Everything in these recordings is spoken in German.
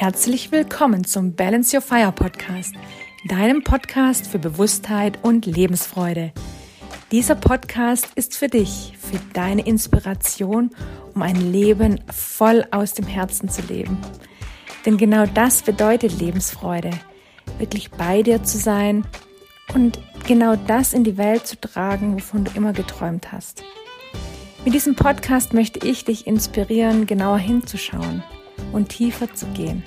Herzlich willkommen zum Balance Your Fire Podcast, deinem Podcast für Bewusstheit und Lebensfreude. Dieser Podcast ist für dich, für deine Inspiration, um ein Leben voll aus dem Herzen zu leben. Denn genau das bedeutet Lebensfreude, wirklich bei dir zu sein und genau das in die Welt zu tragen, wovon du immer geträumt hast. Mit diesem Podcast möchte ich dich inspirieren, genauer hinzuschauen und tiefer zu gehen.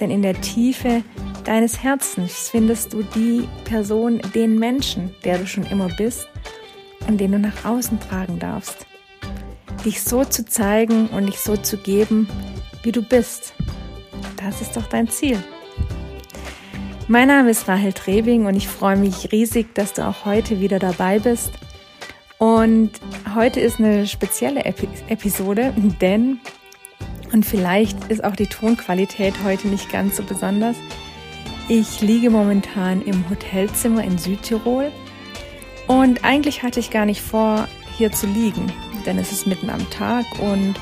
Denn in der Tiefe deines Herzens findest du die Person, den Menschen, der du schon immer bist und den du nach außen tragen darfst. Dich so zu zeigen und dich so zu geben, wie du bist. Das ist doch dein Ziel. Mein Name ist Rahel Trebing und ich freue mich riesig, dass du auch heute wieder dabei bist. Und heute ist eine spezielle Epi Episode, denn und vielleicht ist auch die Tonqualität heute nicht ganz so besonders. Ich liege momentan im Hotelzimmer in Südtirol und eigentlich hatte ich gar nicht vor, hier zu liegen, denn es ist mitten am Tag und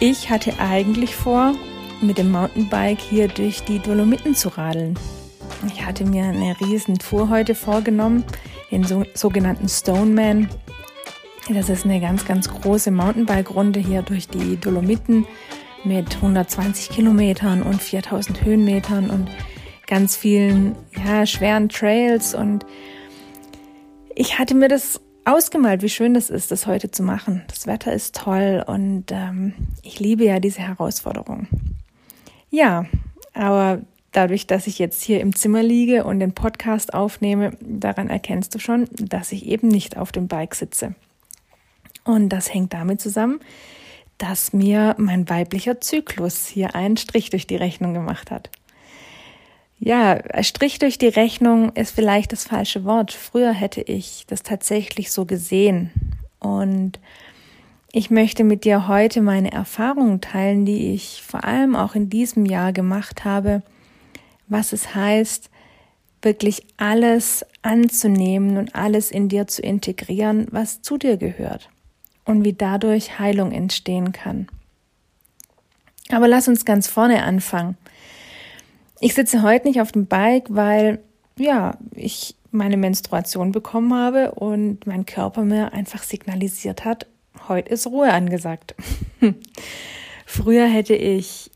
ich hatte eigentlich vor, mit dem Mountainbike hier durch die Dolomiten zu radeln. Ich hatte mir eine riesen Tour heute vorgenommen, den so, sogenannten Stoneman das ist eine ganz, ganz große Mountainbike-Runde hier durch die Dolomiten mit 120 Kilometern und 4000 Höhenmetern und ganz vielen ja, schweren Trails. Und ich hatte mir das ausgemalt, wie schön das ist, das heute zu machen. Das Wetter ist toll und ähm, ich liebe ja diese Herausforderung. Ja, aber dadurch, dass ich jetzt hier im Zimmer liege und den Podcast aufnehme, daran erkennst du schon, dass ich eben nicht auf dem Bike sitze. Und das hängt damit zusammen, dass mir mein weiblicher Zyklus hier einen Strich durch die Rechnung gemacht hat. Ja, Strich durch die Rechnung ist vielleicht das falsche Wort. Früher hätte ich das tatsächlich so gesehen. Und ich möchte mit dir heute meine Erfahrungen teilen, die ich vor allem auch in diesem Jahr gemacht habe, was es heißt, wirklich alles anzunehmen und alles in dir zu integrieren, was zu dir gehört und wie dadurch Heilung entstehen kann. Aber lass uns ganz vorne anfangen. Ich sitze heute nicht auf dem Bike, weil ja, ich meine Menstruation bekommen habe und mein Körper mir einfach signalisiert hat, heute ist Ruhe angesagt. Früher hätte ich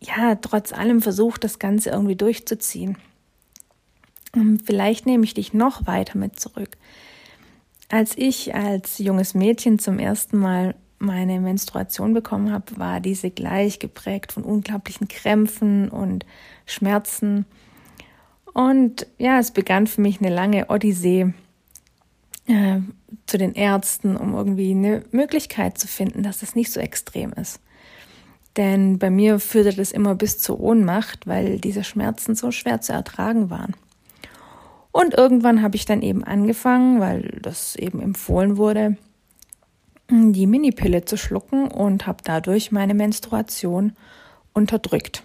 ja trotz allem versucht, das Ganze irgendwie durchzuziehen. Vielleicht nehme ich dich noch weiter mit zurück. Als ich als junges Mädchen zum ersten Mal meine Menstruation bekommen habe, war diese gleich geprägt von unglaublichen Krämpfen und Schmerzen. Und ja, es begann für mich eine lange Odyssee äh, zu den Ärzten, um irgendwie eine Möglichkeit zu finden, dass das nicht so extrem ist. Denn bei mir führte das immer bis zur Ohnmacht, weil diese Schmerzen so schwer zu ertragen waren. Und irgendwann habe ich dann eben angefangen, weil das eben empfohlen wurde, die Minipille zu schlucken und habe dadurch meine Menstruation unterdrückt.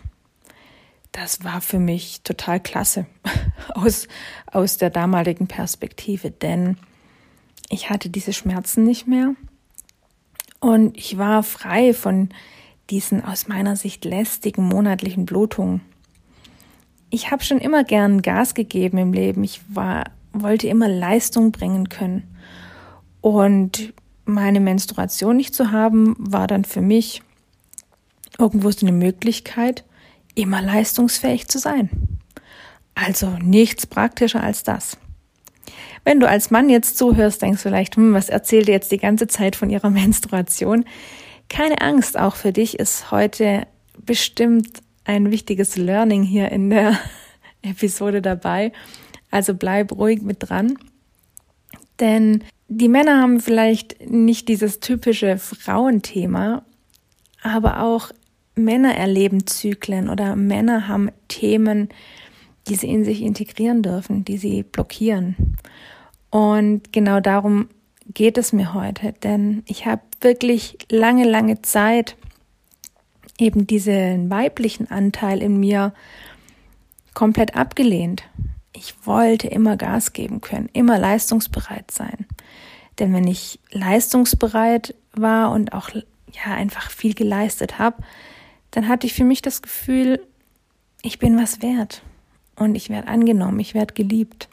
Das war für mich total klasse aus, aus der damaligen Perspektive, denn ich hatte diese Schmerzen nicht mehr und ich war frei von diesen aus meiner Sicht lästigen monatlichen Blutungen ich habe schon immer gern Gas gegeben im Leben. Ich war, wollte immer Leistung bringen können. Und meine Menstruation nicht zu haben, war dann für mich irgendwo so eine Möglichkeit, immer leistungsfähig zu sein. Also nichts praktischer als das. Wenn du als Mann jetzt zuhörst, denkst du vielleicht, hm, was erzählt ihr jetzt die ganze Zeit von ihrer Menstruation? Keine Angst, auch für dich ist heute bestimmt ein wichtiges Learning hier in der Episode dabei. Also bleib ruhig mit dran. Denn die Männer haben vielleicht nicht dieses typische Frauenthema, aber auch Männer erleben Zyklen oder Männer haben Themen, die sie in sich integrieren dürfen, die sie blockieren. Und genau darum geht es mir heute, denn ich habe wirklich lange, lange Zeit eben diesen weiblichen Anteil in mir komplett abgelehnt. Ich wollte immer Gas geben können, immer leistungsbereit sein. Denn wenn ich leistungsbereit war und auch ja einfach viel geleistet habe, dann hatte ich für mich das Gefühl, ich bin was wert und ich werde angenommen, ich werde geliebt.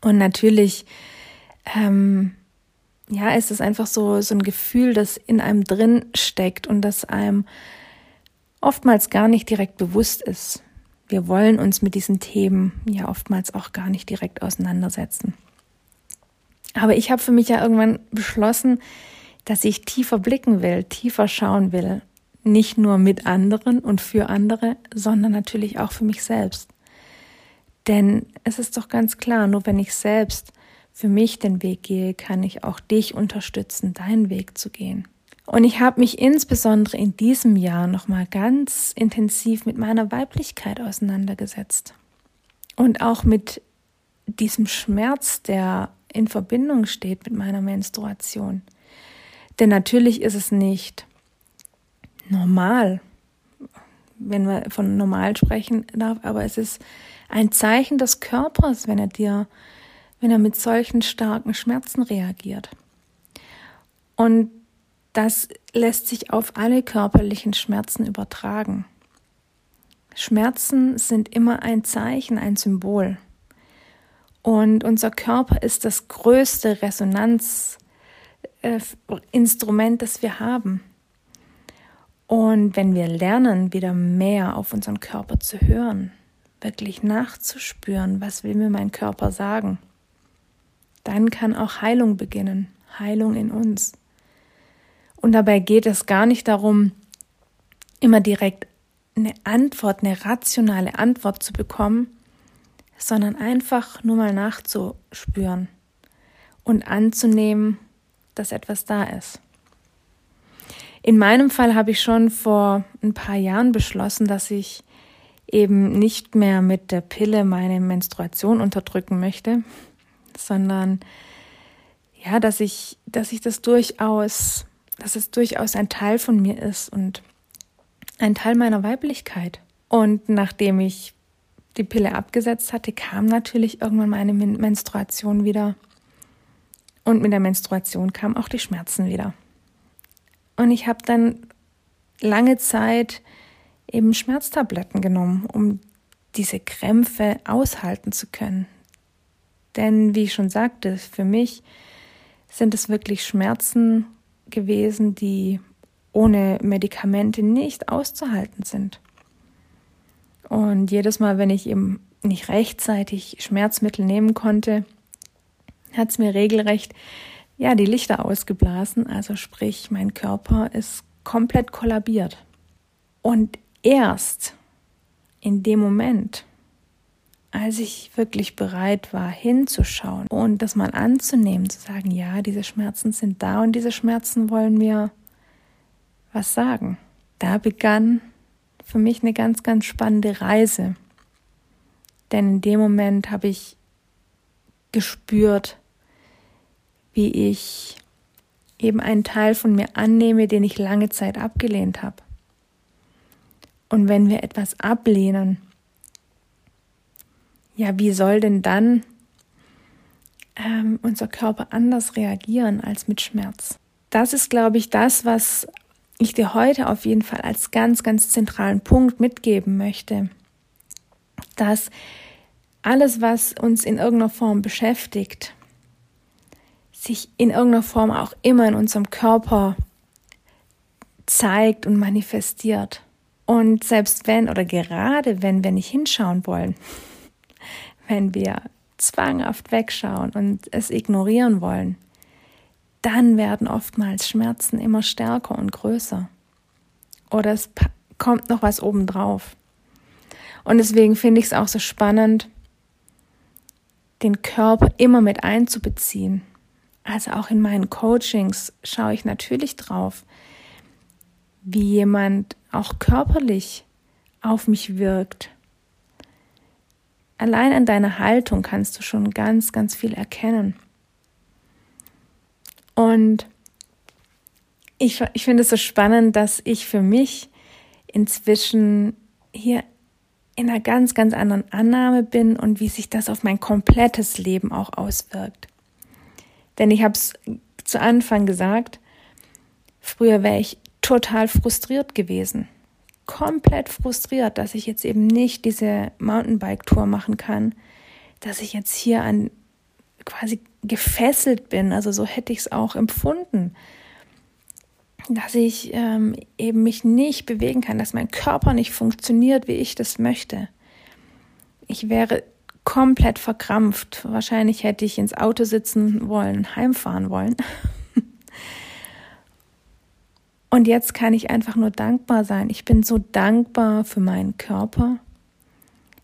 Und natürlich, ähm, ja, ist es einfach so, so ein Gefühl, das in einem drin steckt und das einem oftmals gar nicht direkt bewusst ist. Wir wollen uns mit diesen Themen ja oftmals auch gar nicht direkt auseinandersetzen. Aber ich habe für mich ja irgendwann beschlossen, dass ich tiefer blicken will, tiefer schauen will. Nicht nur mit anderen und für andere, sondern natürlich auch für mich selbst. Denn es ist doch ganz klar, nur wenn ich selbst für mich den Weg gehe, kann ich auch dich unterstützen, deinen Weg zu gehen. Und ich habe mich insbesondere in diesem Jahr nochmal ganz intensiv mit meiner Weiblichkeit auseinandergesetzt. Und auch mit diesem Schmerz, der in Verbindung steht mit meiner Menstruation. Denn natürlich ist es nicht normal, wenn wir von normal sprechen darf, aber es ist ein Zeichen des Körpers, wenn er dir, wenn er mit solchen starken Schmerzen reagiert. Und das lässt sich auf alle körperlichen Schmerzen übertragen. Schmerzen sind immer ein Zeichen, ein Symbol. Und unser Körper ist das größte Resonanz, äh, Instrument, das wir haben. Und wenn wir lernen, wieder mehr auf unseren Körper zu hören, wirklich nachzuspüren, was will mir mein Körper sagen, dann kann auch Heilung beginnen, Heilung in uns. Und dabei geht es gar nicht darum, immer direkt eine Antwort, eine rationale Antwort zu bekommen, sondern einfach nur mal nachzuspüren und anzunehmen, dass etwas da ist. In meinem Fall habe ich schon vor ein paar Jahren beschlossen, dass ich eben nicht mehr mit der Pille meine Menstruation unterdrücken möchte, sondern ja, dass ich, dass ich das durchaus, dass es durchaus ein Teil von mir ist und ein Teil meiner Weiblichkeit. Und nachdem ich die Pille abgesetzt hatte, kam natürlich irgendwann meine Menstruation wieder. Und mit der Menstruation kamen auch die Schmerzen wieder. Und ich habe dann lange Zeit eben Schmerztabletten genommen, um diese Krämpfe aushalten zu können. Denn wie ich schon sagte, für mich sind es wirklich Schmerzen gewesen, die ohne Medikamente nicht auszuhalten sind. Und jedes Mal, wenn ich eben nicht rechtzeitig Schmerzmittel nehmen konnte, hat es mir regelrecht ja die Lichter ausgeblasen. Also sprich, mein Körper ist komplett kollabiert. Und erst in dem Moment, als ich wirklich bereit war, hinzuschauen und das mal anzunehmen, zu sagen, ja, diese Schmerzen sind da und diese Schmerzen wollen mir was sagen. Da begann für mich eine ganz, ganz spannende Reise. Denn in dem Moment habe ich gespürt, wie ich eben einen Teil von mir annehme, den ich lange Zeit abgelehnt habe. Und wenn wir etwas ablehnen, ja, wie soll denn dann ähm, unser Körper anders reagieren als mit Schmerz? Das ist, glaube ich, das, was ich dir heute auf jeden Fall als ganz, ganz zentralen Punkt mitgeben möchte, dass alles, was uns in irgendeiner Form beschäftigt, sich in irgendeiner Form auch immer in unserem Körper zeigt und manifestiert. Und selbst wenn oder gerade wenn wir nicht hinschauen wollen, wenn wir zwanghaft wegschauen und es ignorieren wollen, dann werden oftmals Schmerzen immer stärker und größer. Oder es kommt noch was obendrauf. Und deswegen finde ich es auch so spannend, den Körper immer mit einzubeziehen. Also auch in meinen Coachings schaue ich natürlich drauf, wie jemand auch körperlich auf mich wirkt. Allein an deiner Haltung kannst du schon ganz, ganz viel erkennen. Und ich, ich finde es so spannend, dass ich für mich inzwischen hier in einer ganz, ganz anderen Annahme bin und wie sich das auf mein komplettes Leben auch auswirkt. Denn ich habe es zu Anfang gesagt, früher wäre ich total frustriert gewesen. Komplett frustriert, dass ich jetzt eben nicht diese Mountainbike-Tour machen kann, dass ich jetzt hier an quasi gefesselt bin. Also so hätte ich es auch empfunden, dass ich ähm, eben mich nicht bewegen kann, dass mein Körper nicht funktioniert, wie ich das möchte. Ich wäre komplett verkrampft. Wahrscheinlich hätte ich ins Auto sitzen wollen, heimfahren wollen. Und jetzt kann ich einfach nur dankbar sein. Ich bin so dankbar für meinen Körper.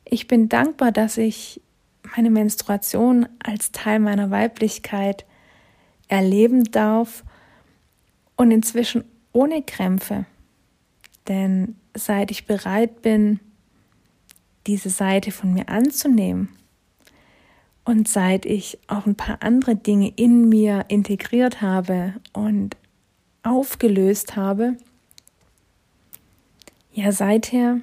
Ich bin dankbar, dass ich meine Menstruation als Teil meiner Weiblichkeit erleben darf und inzwischen ohne Krämpfe. Denn seit ich bereit bin, diese Seite von mir anzunehmen und seit ich auch ein paar andere Dinge in mir integriert habe und aufgelöst habe, ja seither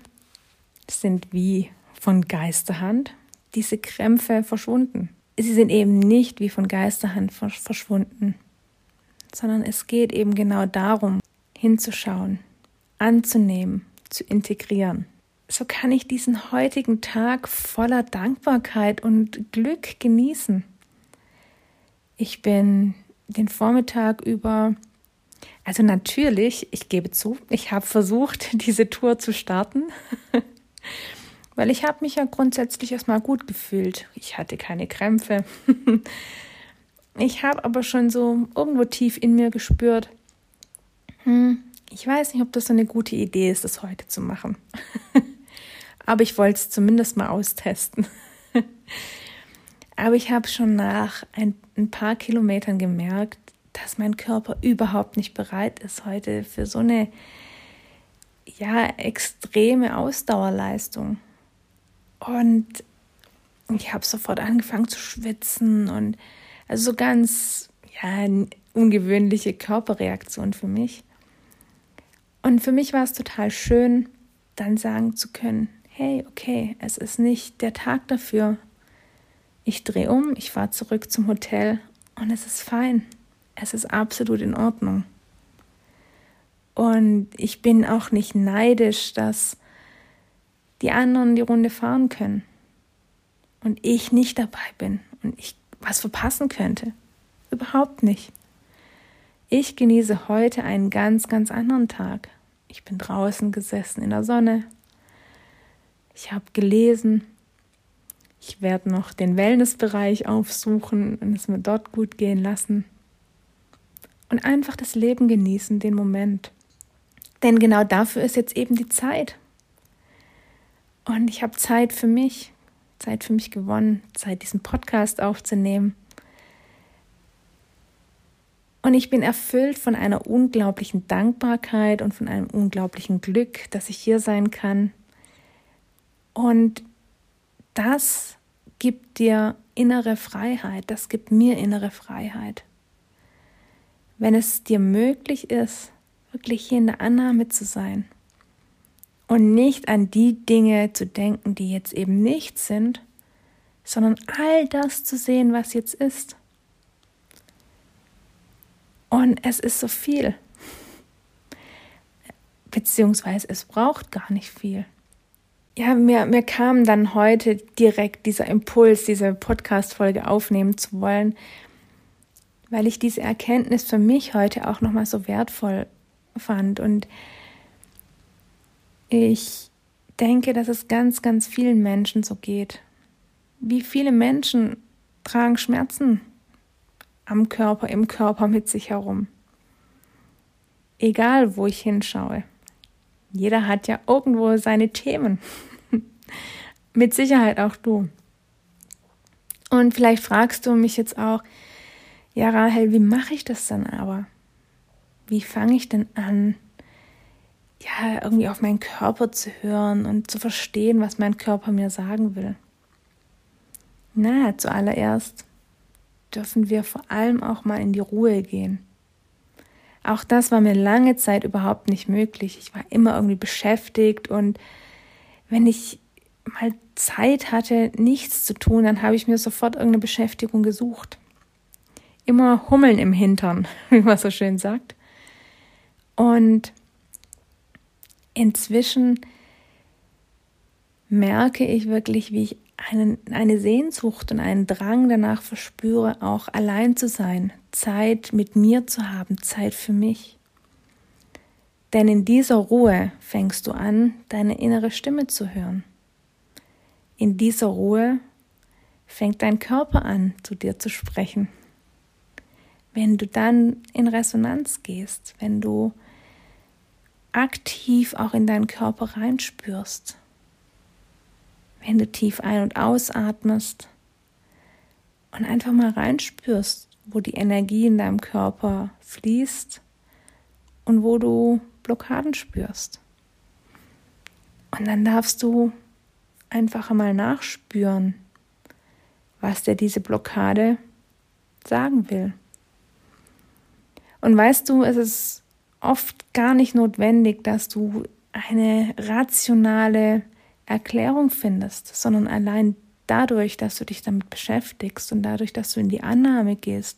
sind wie von Geisterhand diese Krämpfe verschwunden. Sie sind eben nicht wie von Geisterhand verschwunden, sondern es geht eben genau darum, hinzuschauen, anzunehmen, zu integrieren. So kann ich diesen heutigen Tag voller Dankbarkeit und Glück genießen. Ich bin den Vormittag über, also natürlich, ich gebe zu, ich habe versucht, diese Tour zu starten. Weil ich habe mich ja grundsätzlich erstmal gut gefühlt. Ich hatte keine Krämpfe. ich habe aber schon so irgendwo tief in mir gespürt, hm, ich weiß nicht, ob das so eine gute Idee ist, das heute zu machen. aber ich wollte es zumindest mal austesten. aber ich habe schon nach ein, ein paar Kilometern gemerkt, dass mein Körper überhaupt nicht bereit ist heute für so eine ja extreme Ausdauerleistung. Und ich habe sofort angefangen zu schwitzen und also so ganz ja, ungewöhnliche Körperreaktion für mich. Und für mich war es total schön, dann sagen zu können, hey, okay, es ist nicht der Tag dafür. Ich drehe um, ich fahre zurück zum Hotel und es ist fein. Es ist absolut in Ordnung. Und ich bin auch nicht neidisch, dass die anderen die Runde fahren können und ich nicht dabei bin und ich was verpassen könnte. Überhaupt nicht. Ich genieße heute einen ganz, ganz anderen Tag. Ich bin draußen gesessen in der Sonne. Ich habe gelesen. Ich werde noch den Wellnessbereich aufsuchen und es mir dort gut gehen lassen. Und einfach das Leben genießen, den Moment. Denn genau dafür ist jetzt eben die Zeit. Und ich habe Zeit für mich, Zeit für mich gewonnen, Zeit, diesen Podcast aufzunehmen. Und ich bin erfüllt von einer unglaublichen Dankbarkeit und von einem unglaublichen Glück, dass ich hier sein kann. Und das gibt dir innere Freiheit, das gibt mir innere Freiheit. Wenn es dir möglich ist, wirklich hier in der Annahme zu sein und nicht an die Dinge zu denken, die jetzt eben nicht sind, sondern all das zu sehen, was jetzt ist. Und es ist so viel. Beziehungsweise es braucht gar nicht viel. Ja, mir, mir kam dann heute direkt dieser Impuls, diese Podcast-Folge aufnehmen zu wollen, weil ich diese Erkenntnis für mich heute auch nochmal so wertvoll fand. Und ich denke, dass es ganz, ganz vielen Menschen so geht. Wie viele Menschen tragen Schmerzen am Körper, im Körper mit sich herum? Egal, wo ich hinschaue. Jeder hat ja irgendwo seine Themen. mit Sicherheit auch du. Und vielleicht fragst du mich jetzt auch, ja Rahel, wie mache ich das dann aber? Wie fange ich denn an, ja, irgendwie auf meinen Körper zu hören und zu verstehen, was mein Körper mir sagen will. Na, zuallererst dürfen wir vor allem auch mal in die Ruhe gehen. Auch das war mir lange Zeit überhaupt nicht möglich. Ich war immer irgendwie beschäftigt und wenn ich mal Zeit hatte, nichts zu tun, dann habe ich mir sofort irgendeine Beschäftigung gesucht. Immer Hummeln im Hintern, wie man so schön sagt. Und inzwischen merke ich wirklich, wie ich einen, eine Sehnsucht und einen Drang danach verspüre, auch allein zu sein, Zeit mit mir zu haben, Zeit für mich. Denn in dieser Ruhe fängst du an, deine innere Stimme zu hören. In dieser Ruhe fängt dein Körper an, zu dir zu sprechen. Wenn du dann in Resonanz gehst, wenn du aktiv auch in deinen Körper reinspürst, wenn du tief ein- und ausatmest und einfach mal reinspürst, wo die Energie in deinem Körper fließt und wo du Blockaden spürst. Und dann darfst du einfach einmal nachspüren, was dir diese Blockade sagen will. Und weißt du, es ist oft gar nicht notwendig, dass du eine rationale Erklärung findest, sondern allein dadurch, dass du dich damit beschäftigst und dadurch, dass du in die Annahme gehst,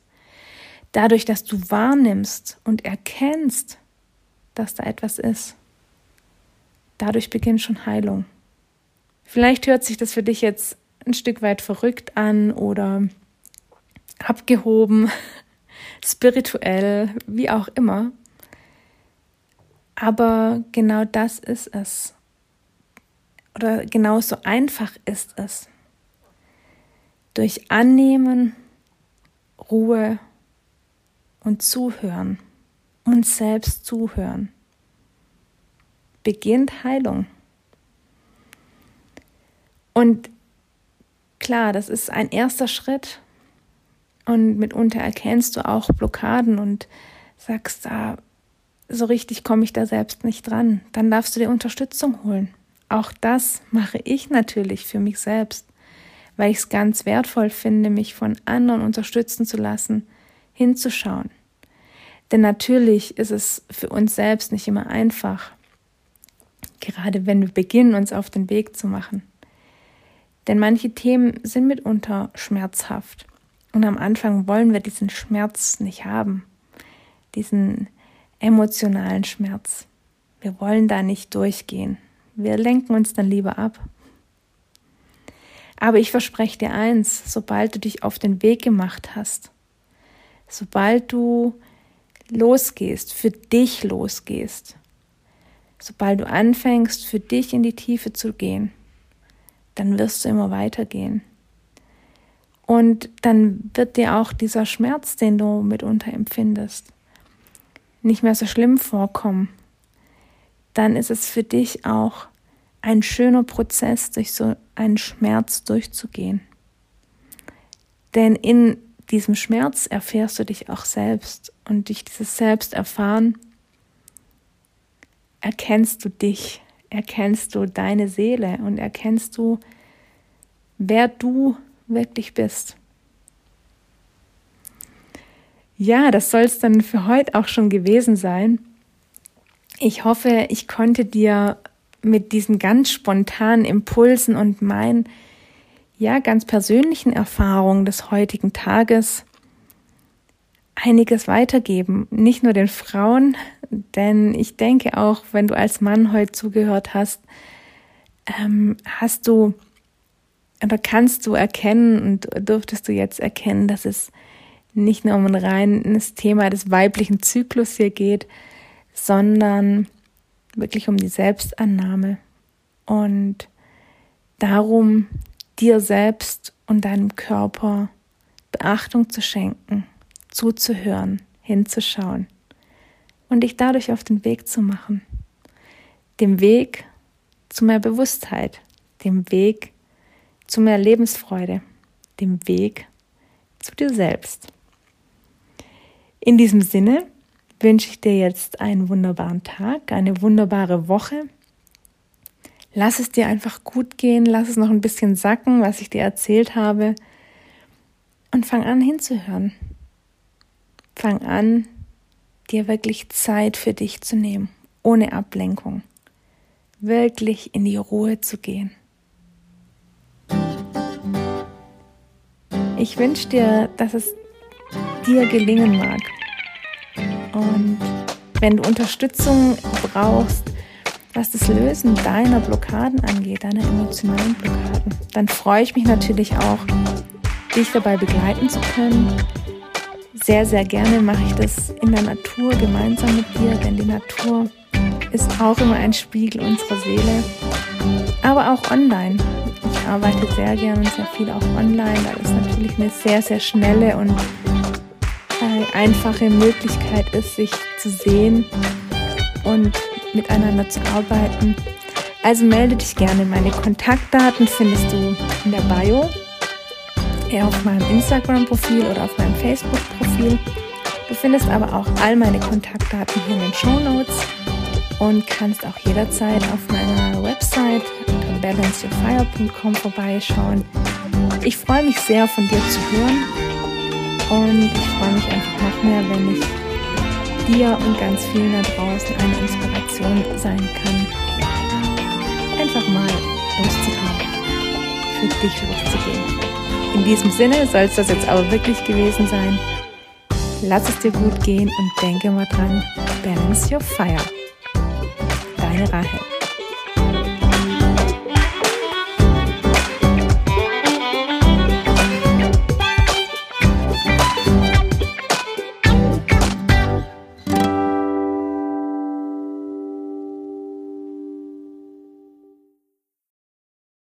dadurch, dass du wahrnimmst und erkennst, dass da etwas ist, dadurch beginnt schon Heilung. Vielleicht hört sich das für dich jetzt ein Stück weit verrückt an oder abgehoben, spirituell, wie auch immer. Aber genau das ist es. Oder genau so einfach ist es. Durch Annehmen, Ruhe und Zuhören, uns selbst zuhören, beginnt Heilung. Und klar, das ist ein erster Schritt. Und mitunter erkennst du auch Blockaden und sagst, ah, so richtig komme ich da selbst nicht dran. Dann darfst du dir Unterstützung holen. Auch das mache ich natürlich für mich selbst, weil ich es ganz wertvoll finde, mich von anderen unterstützen zu lassen, hinzuschauen. Denn natürlich ist es für uns selbst nicht immer einfach, gerade wenn wir beginnen, uns auf den Weg zu machen. Denn manche Themen sind mitunter schmerzhaft. Und am Anfang wollen wir diesen Schmerz nicht haben, diesen emotionalen Schmerz. Wir wollen da nicht durchgehen. Wir lenken uns dann lieber ab. Aber ich verspreche dir eins, sobald du dich auf den Weg gemacht hast, sobald du losgehst, für dich losgehst, sobald du anfängst, für dich in die Tiefe zu gehen, dann wirst du immer weitergehen. Und dann wird dir auch dieser Schmerz, den du mitunter empfindest, nicht mehr so schlimm vorkommen. Dann ist es für dich auch ein schöner Prozess, durch so einen Schmerz durchzugehen. Denn in diesem Schmerz erfährst du dich auch selbst und durch dieses Selbsterfahren erkennst du dich erkennst du deine Seele und erkennst du, wer du wirklich bist. Ja, das soll es dann für heute auch schon gewesen sein. Ich hoffe, ich konnte dir mit diesen ganz spontanen Impulsen und meinen, ja, ganz persönlichen Erfahrungen des heutigen Tages einiges weitergeben. Nicht nur den Frauen, denn ich denke auch, wenn du als Mann heute zugehört hast, ähm, hast du oder kannst du erkennen und dürftest du jetzt erkennen, dass es nicht nur um ein reines Thema des weiblichen Zyklus hier geht, sondern wirklich um die Selbstannahme und darum, dir selbst und deinem Körper Beachtung zu schenken zuzuhören, hinzuschauen und dich dadurch auf den Weg zu machen. Dem Weg zu mehr Bewusstheit, dem Weg zu mehr Lebensfreude, dem Weg zu dir selbst. In diesem Sinne wünsche ich dir jetzt einen wunderbaren Tag, eine wunderbare Woche. Lass es dir einfach gut gehen, lass es noch ein bisschen sacken, was ich dir erzählt habe und fang an hinzuhören. Fang an, dir wirklich Zeit für dich zu nehmen, ohne Ablenkung, wirklich in die Ruhe zu gehen. Ich wünsche dir, dass es dir gelingen mag. Und wenn du Unterstützung brauchst, was das Lösen deiner Blockaden angeht, deiner emotionalen Blockaden, dann freue ich mich natürlich auch, dich dabei begleiten zu können. Sehr, sehr gerne mache ich das in der Natur gemeinsam mit dir, denn die Natur ist auch immer ein Spiegel unserer Seele, aber auch online. Arbeite sehr gerne und sehr viel auch online, weil es natürlich eine sehr, sehr schnelle und äh, einfache Möglichkeit ist, sich zu sehen und miteinander zu arbeiten. Also melde dich gerne. Meine Kontaktdaten findest du in der Bio, eher auf meinem Instagram-Profil oder auf meinem Facebook-Profil. Du findest aber auch all meine Kontaktdaten hier in den Show Notes und kannst auch jederzeit auf meiner Website balanceyourfire.com vorbeischauen. Ich freue mich sehr, von dir zu hören und ich freue mich einfach noch mehr, wenn ich dir und ganz vielen da draußen eine Inspiration sein kann, einfach mal loszugehen, für dich loszugehen. In diesem Sinne soll es das jetzt aber wirklich gewesen sein. Lass es dir gut gehen und denke mal dran, balance your fire. Deine Rahel.